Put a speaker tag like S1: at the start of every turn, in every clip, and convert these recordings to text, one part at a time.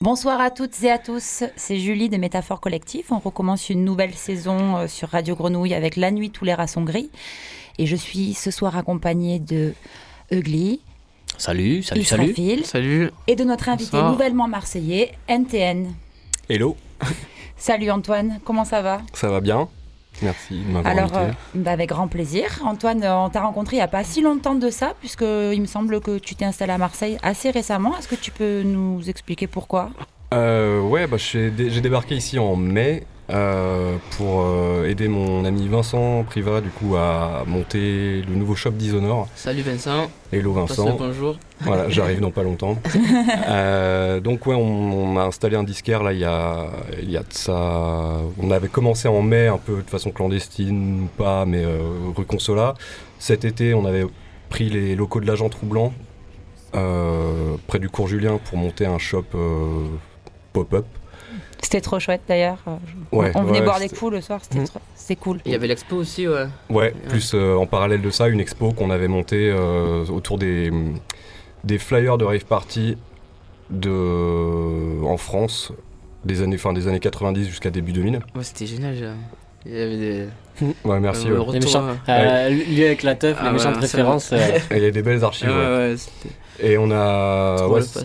S1: Bonsoir à toutes et à tous, c'est Julie de Métaphore Collectif. On recommence une nouvelle saison euh, sur Radio Grenouille avec La Nuit, tous les rats sont gris. Et je suis ce soir accompagnée de Ugly.
S2: Salut, salut, salut.
S3: Salut.
S1: Et de notre invité nouvellement marseillais, NTN.
S4: Hello.
S1: Salut Antoine, comment ça va?
S4: Ça va bien. Merci de m'avoir
S1: Alors, euh, bah, avec grand plaisir. Antoine, euh, on t'a rencontré il n'y a pas si longtemps de ça, puisqu'il me semble que tu t'es installé à Marseille assez récemment. Est-ce que tu peux nous expliquer pourquoi?
S4: Euh, Ouais, bah, j'ai débarqué ici en mai euh, pour euh, aider mon ami Vincent Priva du coup à monter le nouveau shop Dishonored.
S3: Salut Vincent.
S4: Hello Vincent.
S3: bonjour.
S4: Voilà, j'arrive dans pas longtemps. Euh, donc ouais, on, a installé un disquaire là il y a, il y a de ça. On avait commencé en mai un peu de façon clandestine ou pas, mais rue Consola. Cet été, on avait pris les locaux de l'agent Troublant près du cours Julien pour monter un shop pop-up.
S1: C'était trop chouette d'ailleurs. on venait boire des coups le soir, c'était mmh. cool.
S3: Il y avait l'expo aussi, ouais.
S4: Ouais, plus euh, en parallèle de ça, une expo qu'on avait montée euh, autour des, des flyers de rave party de, en France des années, fin, des années 90 jusqu'à début 2000.
S3: Ouais, c'était génial. Il y avait des.
S4: Ouais, merci.
S2: Euh, les méchants, lui avec la teuf, les ah méchantes références.
S4: Il y a des belles archives.
S3: Ouais,
S4: et on a.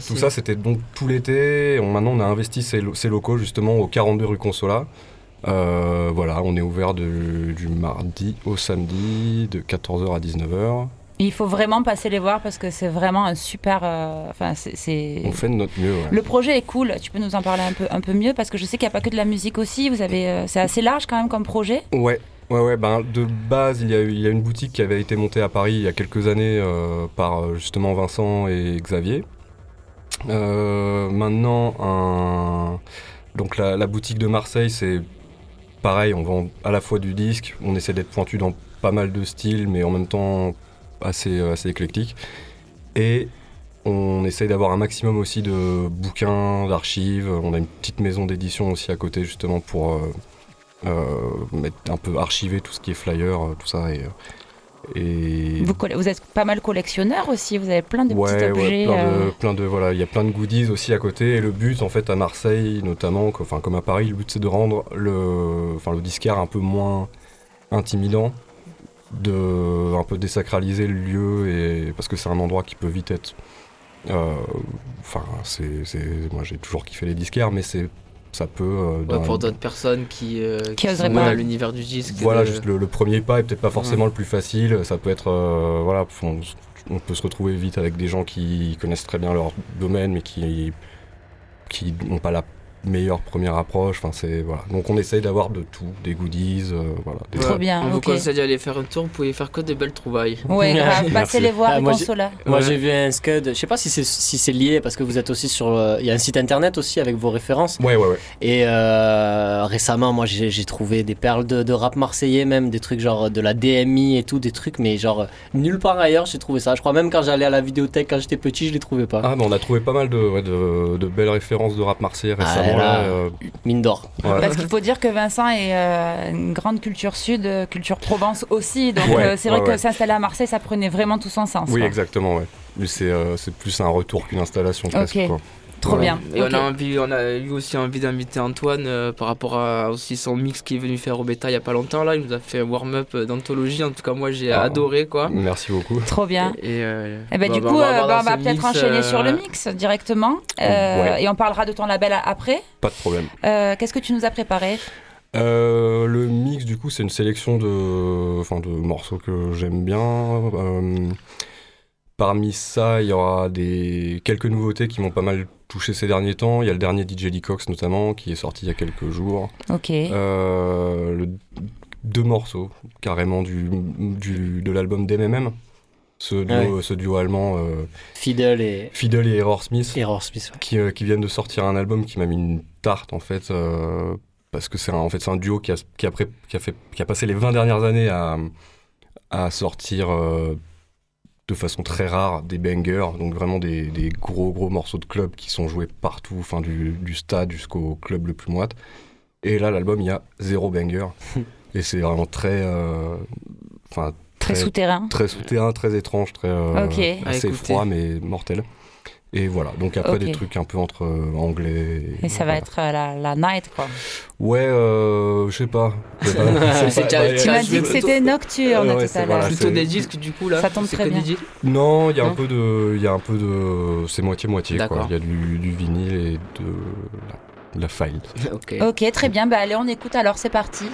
S4: tout ça, c'était donc tout l'été. Maintenant, on a investi ces, locaux justement au 42 rue Consola. Euh, voilà, on est ouvert du mardi au samedi de 14h à 19h.
S1: Il faut vraiment passer les voir parce que c'est vraiment un super. Euh, enfin, c'est.
S4: On fait de notre mieux.
S1: Le projet est cool. Tu peux nous en parler un peu, un peu mieux parce que je sais qu'il n'y a pas que de la musique aussi. Vous avez, euh, c'est assez large quand même comme projet.
S4: Ouais. Ouais, ouais, ben, de base, il y, a, il y a une boutique qui avait été montée à Paris il y a quelques années euh, par euh, justement Vincent et Xavier. Euh, maintenant, un... donc la, la, boutique de Marseille, c'est pareil, on vend à la fois du disque, on essaie d'être pointu dans pas mal de styles, mais en même temps assez, assez éclectique. Et on essaye d'avoir un maximum aussi de bouquins, d'archives. On a une petite maison d'édition aussi à côté, justement, pour mettre un peu archiver tout ce qui est flyer, euh, tout ça. Et, euh, et...
S1: Vous, vous, êtes pas mal collectionneur aussi, vous avez plein de petits objets.
S4: Ouais, plein de, voilà, il y a plein de goodies aussi à côté. Et le but, en fait, à Marseille notamment, enfin comme à Paris, le but c'est de rendre le, enfin le disquaire un peu moins intimidant, de un peu désacraliser le lieu et parce que c'est un endroit qui peut vite être. Enfin, c'est, moi j'ai toujours kiffé les disquaires, mais c'est ça peut.
S3: Euh, pour d'autres personnes qui, euh, qui, sont à l'univers du disque.
S4: Voilà, juste le, premier pas est peut-être pas forcément le plus facile. Ça peut être. Euh, voilà, on, peut se retrouver vite avec des gens qui connaissent très bien leur domaine, mais qui qui n'ont pas la meilleure première approche. Enfin, c'est voilà. Donc on essaye d'avoir de tout, des goodies, euh, voilà.
S1: Trop bien.
S3: On vous conseille d'aller faire un tour. Vous pouvez faire que des belles trouvailles.
S1: Ouais, passez les voir. Ah,
S2: moi, moi j'ai vu un scud. Je sais pas si c'est si c'est lié parce que vous êtes aussi sur. Euh, il y a un site internet aussi avec vos références.
S4: Ouais, ouais, ouais.
S2: Et euh, récemment, moi j'ai trouvé des perles de, rap marseillais, même des trucs genre de la DMI et tout, des trucs, mais genre nulle part ailleurs j'ai trouvé ça. Je crois même quand j'allais à la vidéothèque quand j'étais petit, je les trouvais pas.
S4: Ah, mais on a trouvé pas mal de, de, de belles références de rap marseillais ah, récemment.
S2: Euh, mine d'or.
S1: Parce qu'il faut dire que Vincent est euh, une grande culture sud, euh, culture Provence aussi. Donc c'est vrai que s'installer à Marseille, ça prenait vraiment tout son sens.
S4: Oui, exactement. Ouais. C'est plus un retour qu'une installation. Presque,
S1: Trop bien.
S3: Et on, a envie, on a eu aussi envie d'inviter Antoine euh, par rapport à aussi son mix qui est venu faire au bêta il n'y a pas longtemps. Là, il nous a fait un warm-up d'anthologie. En tout cas, moi, j'ai ah. adoré. quoi.
S4: Merci beaucoup.
S1: Trop bien. Et, euh, eh ben, bah, du coup, bah, on va, peut-être enchaîner sur le euh, mix directement. Et on parlera de ton label après.
S4: Pas de problème.
S1: Qu'est-ce que tu nous as préparé?
S4: Le mix, du coup, c'est une sélection de, enfin, de morceaux que j'aime bien. Parmi ça, il y aura des quelques nouveautés qui m'ont pas mal touché ces derniers temps. Il y a le dernier DJ Lee Cox notamment qui est sorti il y a quelques jours.
S1: Ok.
S4: Euh, le, deux morceaux carrément du, du de l'album d'MMM. Ce duo, ce duo allemand. Euh,
S2: Fiddle et.
S4: Fiddle et Error Smith.
S2: Error Smith,
S4: qui, euh, qui, viennent de sortir un album qui m'a mis une tarte en fait. Euh, parce que c'est en fait, c'est un duo qui a, qui, a qui, a fait, qui a passé les 20 dernières années à, à sortir de façon très rare des bangers, donc vraiment des, gros gros morceaux de club qui sont joués partout, enfin du, stade jusqu'au club le plus moite. Et là, l'album, il y a zéro banger. et c'est vraiment très. euh, Enfin,
S1: Très souterrain.
S4: très souterrain, très étrange, très euh, assez froid mais mortel. Et voilà, donc après
S1: Ok.
S4: des trucs un peu entre euh, anglais.
S1: Et ça va être euh, la, la night, quoi.
S4: Ouais, euh, je sais pas.
S3: C'est- déjà-
S1: Tu m'as dit que
S3: plutôt-
S1: c'était nocturne
S4: Ouais, ouais,
S1: tout à
S4: voilà,
S1: l'heure.
S3: Plutôt des disques du coup là
S1: Ça tombe très bien.
S4: Non, il y a un peu de, il y a un peu de, c'est moitié moitié quoi. Il y a du, du vinyle et de la, de la file.
S3: ok
S1: Ok, très bien. Bah allez, on écoute alors, c'est parti.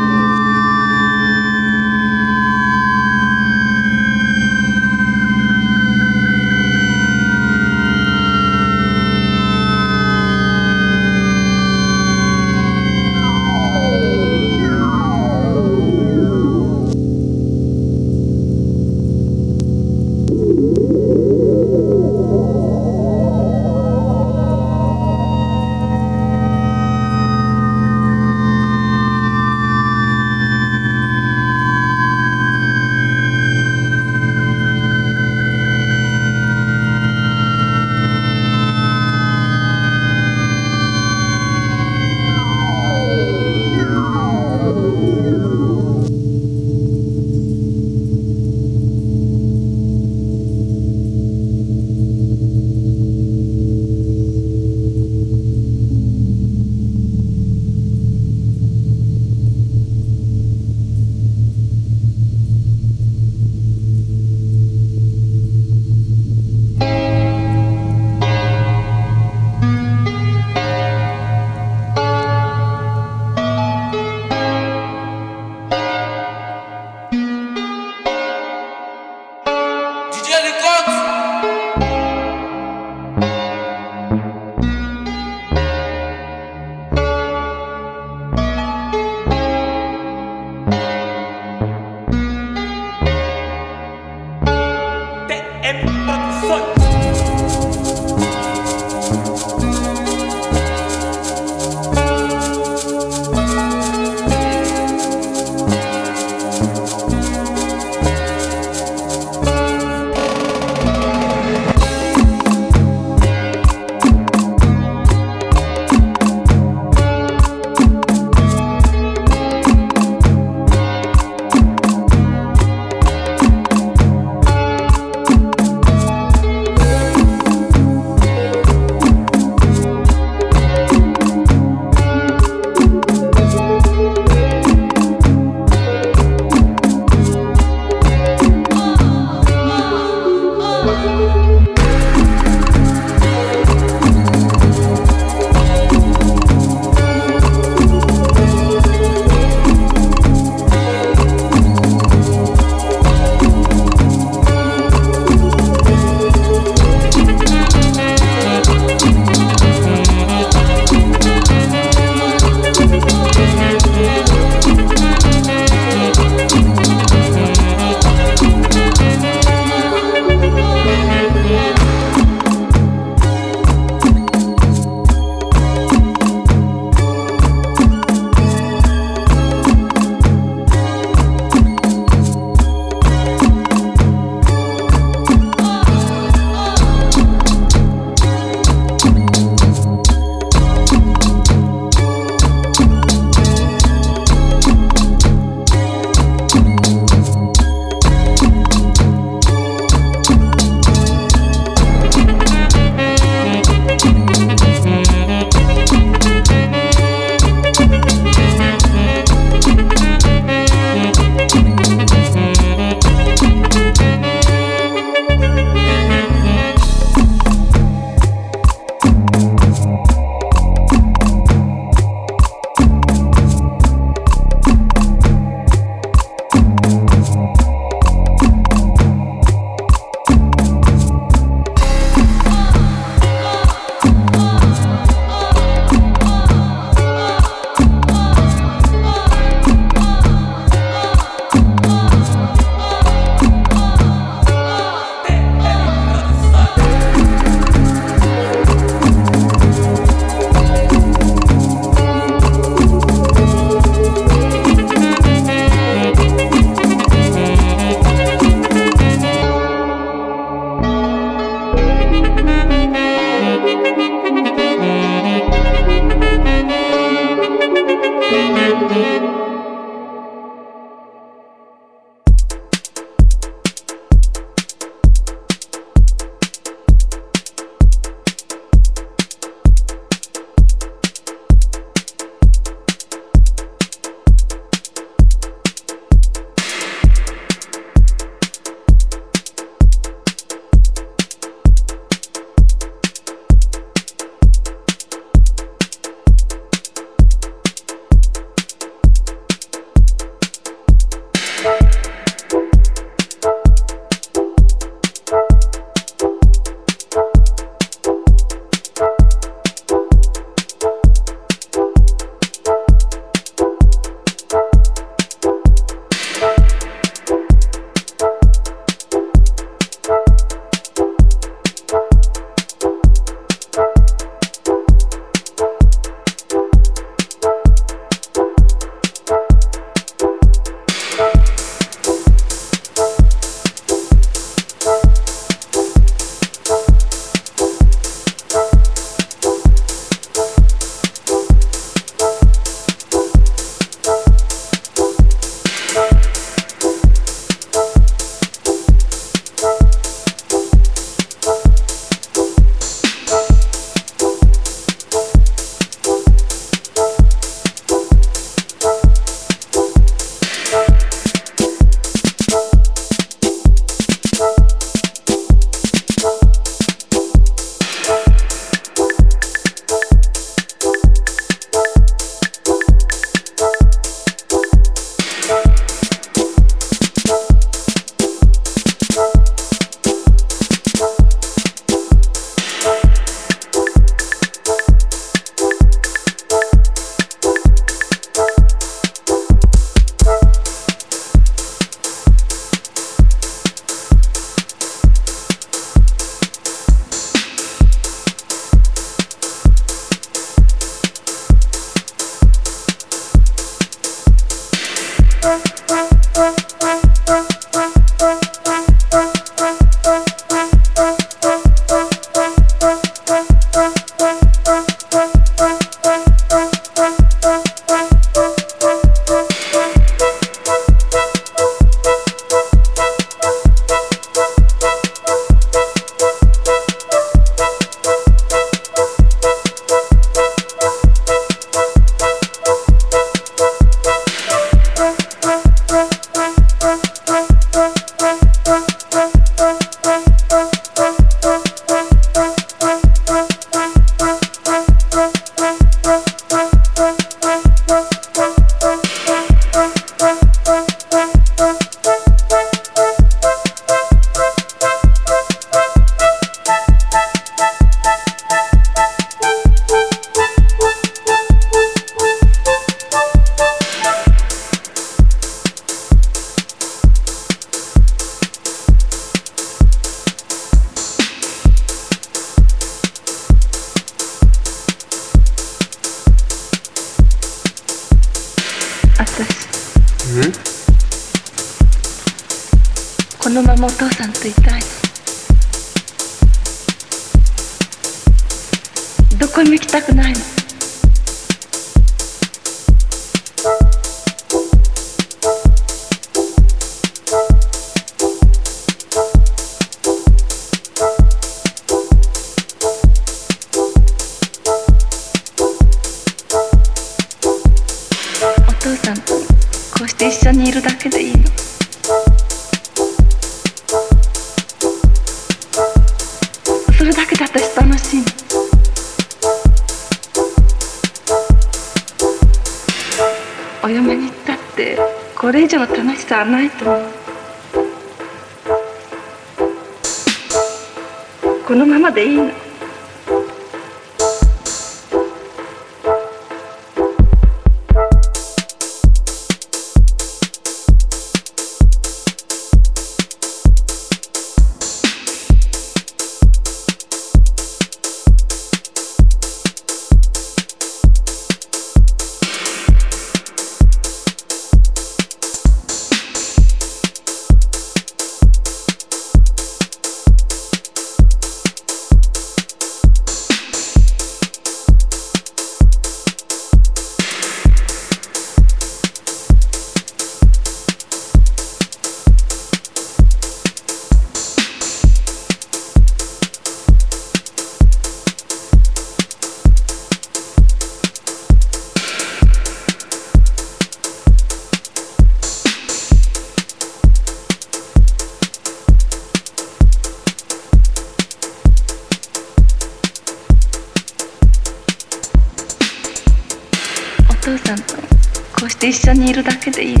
S5: 一緒にいるだけでいいの。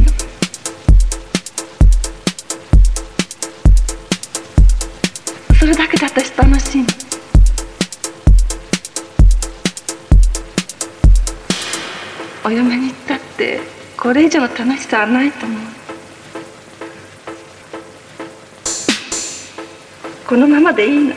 S5: それだけで私楽しいのお嫁に行ったってこれ以上の楽しさはないと思う。このままでいいの。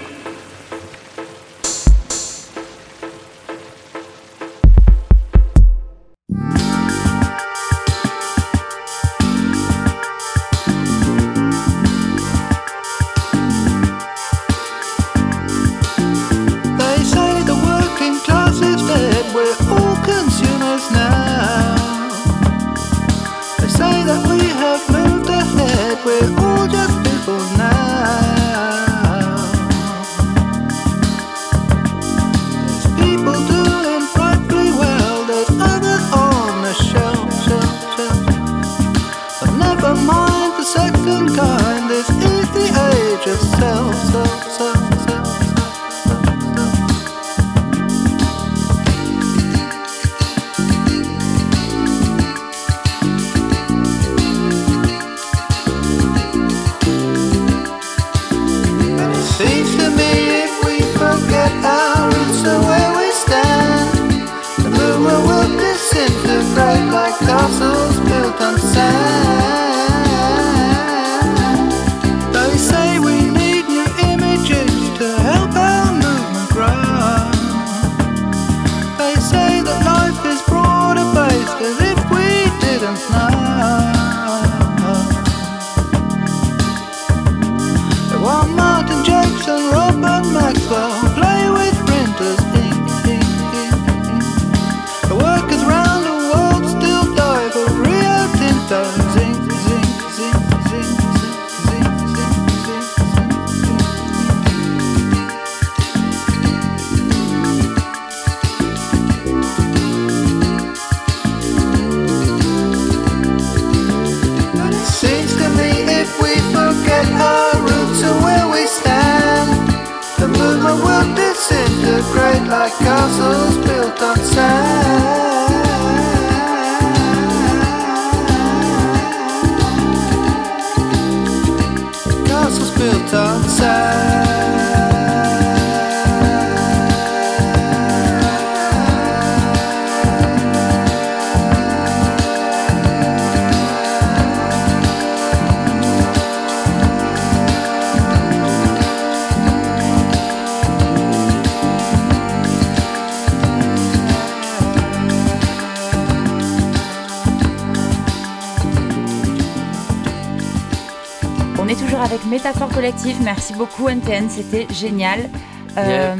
S1: Merci beaucoup NPN, c'était génial.
S3: Yeah.
S1: Euh,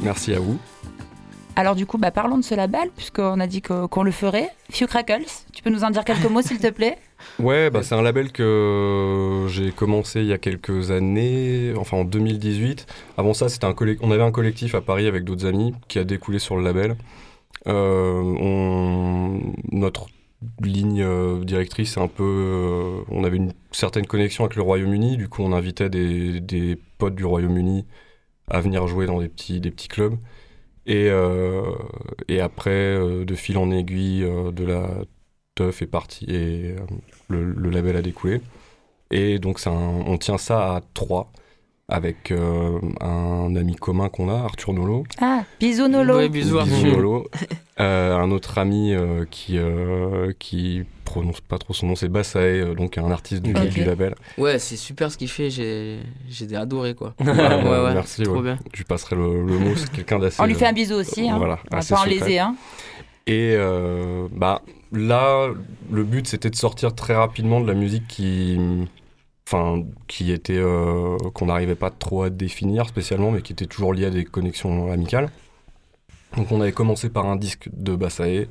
S4: Merci à vous.
S1: alors du coup, bah, parlons de ce label, puisqu'on a dit qu'on le ferait. Few Crackles, tu peux nous en dire quelques mots s'il te plaît?
S4: Ouais, bah, c'est un label que j'ai commencé il y a quelques années, enfin en 2018. Avant ça, c'était un on avait un collectif à Paris avec d'autres amis qui a découlé sur le label. Euh, on- Notre ligne euh, directrice, un peu. euh, on avait une certaine connexion avec le Royaume-Uni, du coup, on invitait des, potes du Royaume-Uni à venir jouer dans des petits, clubs. Et, euh, après, de fil en aiguille, de la teuf est parti et le, label a découlé. Et donc, on tient ça à trois avec euh, un ami commun qu'on a, Arthur Nolo.
S1: Ah, bisous Nolo.
S3: Ouais, bisous
S4: Bisous,
S3: Arthur.
S4: Nolo. Euh, un autre ami euh, qui, euh, qui prononce pas trop son nom, c'est Bassae, euh, donc un artiste du, label.
S3: Ouais, c'est super ce qu'il fait, j'ai j'ai adoré quoi.
S4: Ouais,
S3: ouais, ouais,
S4: merci,
S3: trop
S4: ouais.
S3: bien.
S4: Je lui passerai le, le mot, c'est quelqu'un d'assez.
S1: On lui fait un bisou aussi. Hein.
S4: voilà,
S1: On va
S4: assez
S1: pas en léser. Hein.
S4: Et euh, bah, là, le but c'était de sortir très rapidement de la musique qui, enfin, qui était euh, qu'on n'arrivait pas trop à définir spécialement, mais qui était toujours liée à des connexions amicales. Donc on avait commencé par un disque de Bassae,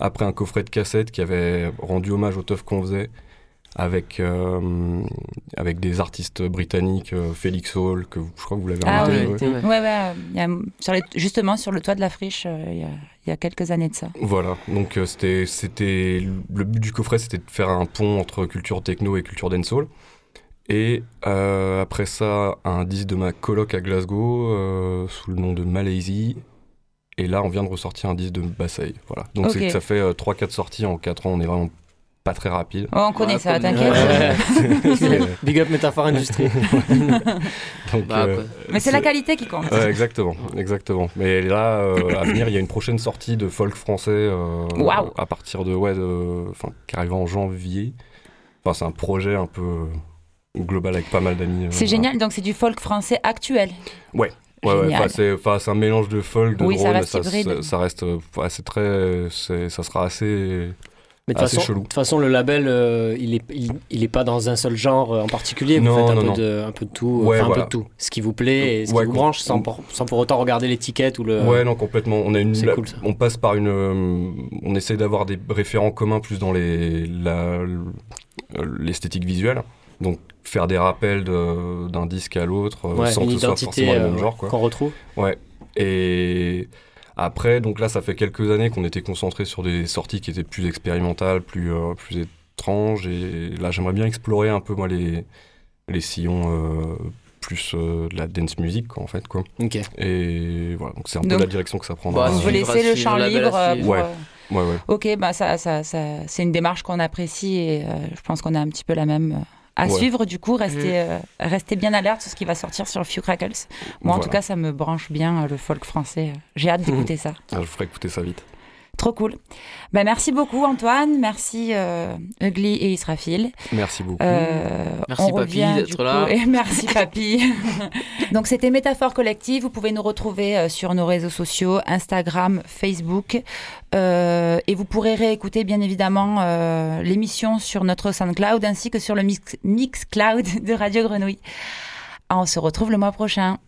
S4: après un coffret de cassette qui avait rendu hommage au teuf qu'on faisait. Avec, euh, avec des artistes britanniques, euh, Félix Hall, que vous- je crois que vous l'avez
S1: Ah
S4: invité,
S1: oui.
S4: ouais.
S3: ouais.
S1: Ouais, ouais. il y a- sur les- justement, sur le toit de la friche, euh, il y, a, y a quelques années de ça.
S4: Voilà, donc euh, c'était, c'était le but du coffret, c'était de faire un pont entre culture techno et culture dancehall. Et euh, après ça, un disque de ma coloc à Glasgow euh, sous le nom de Malazy. Et là, on vient de ressortir un disque de Bassaï. Voilà. Donc c'est
S1: Ok.
S4: que ça fait 3-4 sorties en 4 ans. On est vraiment pas très rapide.
S1: Oh, on connaît
S3: Ouais,
S1: ça, t'inquiète.
S2: Ouais. Big up Métaphore Industrie.
S4: donc,
S3: Bah,
S4: euh.
S1: Mais c'est la qualité qui compte.
S4: Ouais, exactement, exactement. Mais là, euh, à venir, il y a une prochaine sortie de folk français euh,
S1: Waouh.
S4: à partir de, ouais, de, enfin, qui arrive en janvier. Enfin, c'est un projet un peu euh, global avec pas mal d'amis. euh,
S1: C'est
S4: voilà.
S1: génial, donc c'est du folk français actuel.
S4: Ouais, ouais, c'est, un mélange de folk, de
S1: Oui, ça
S4: drone, ça,
S1: hybride.
S4: ça, ça reste, euh, c'est très, c'est- ça sera assez.
S2: Mais de toute
S4: Assez
S2: façon,
S4: chelou.
S2: de toute façon, le label, euh, il, est, il, il est pas dans un seul genre en particulier. Vous
S4: Non,
S2: faites un,
S4: non,
S2: peu
S4: non.
S2: De, un peu de tout,
S4: Ouais,
S2: enfin un peu de tout. Ce qui vous plaît et ce
S4: Ouais,
S2: qui vous
S4: com-
S2: branche sans, pour- sans pour autant regarder l'étiquette ou le.
S4: Ouais, non, complètement. On a une,
S2: c'est
S4: la-
S2: cool, ça.
S4: on passe par une, euh, on essaie d'avoir des référents communs plus dans les, la- l'esthétique visuelle. Donc faire des rappels de- d'un disque à l'autre euh,
S2: Ouais,
S4: sans que ce soit forcément le même
S2: euh,
S4: genre, quoi.
S2: qu'on retrouve.
S4: Ouais. Et après, donc là, ça fait quelques années qu'on était concentré sur des sorties qui étaient plus expérimentales, plus, euh, plus étranges. Et là, j'aimerais bien explorer un peu, moi, les, les sillons euh, plus euh, de la dance music, quoi, en fait, quoi.
S2: Ok.
S4: Et voilà, donc c'est un peu la direction que ça prendra.
S3: Bah,
S1: On
S3: si
S1: veut
S3: suivre,
S1: laisser
S3: à
S1: le champ libre. euh, pour,
S4: Ouais.
S1: euh,
S4: Ouais, ouais.
S1: Ok, bah ça, ça, ça, c'est une démarche qu'on apprécie et euh, je pense qu'on a un petit peu la même euh, à
S4: Ouais.
S1: suivre. Du coup, restez, euh, restez bien alerte sur ce qui va sortir sur Few Crackles. Moi, en tout cas, ça me branche bien euh, le folk français. J'ai hâte d'écouter ça.
S4: Ah, je ferai écouter ça vite.
S1: Trop cool. Bah, merci beaucoup, Antoine. Merci, euh, Ugly et Israfil.
S4: Merci beaucoup.
S1: Euh,
S3: Merci,
S1: on
S3: papy,
S1: revient,
S3: d'être là.
S1: Et merci papy. Donc c'était Métaphore Collective. Vous pouvez nous retrouver euh, sur nos réseaux sociaux, Instagram, Facebook. Euh, et vous pourrez réécouter bien évidemment euh, l'émission sur notre SoundCloud ainsi que sur le mix, Mixcloud de Radio Grenouille. Ah, On se retrouve le mois prochain.